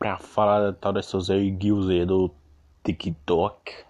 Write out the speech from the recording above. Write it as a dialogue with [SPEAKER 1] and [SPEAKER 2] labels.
[SPEAKER 1] pra falar da tal dessas Guilherme do TikTok.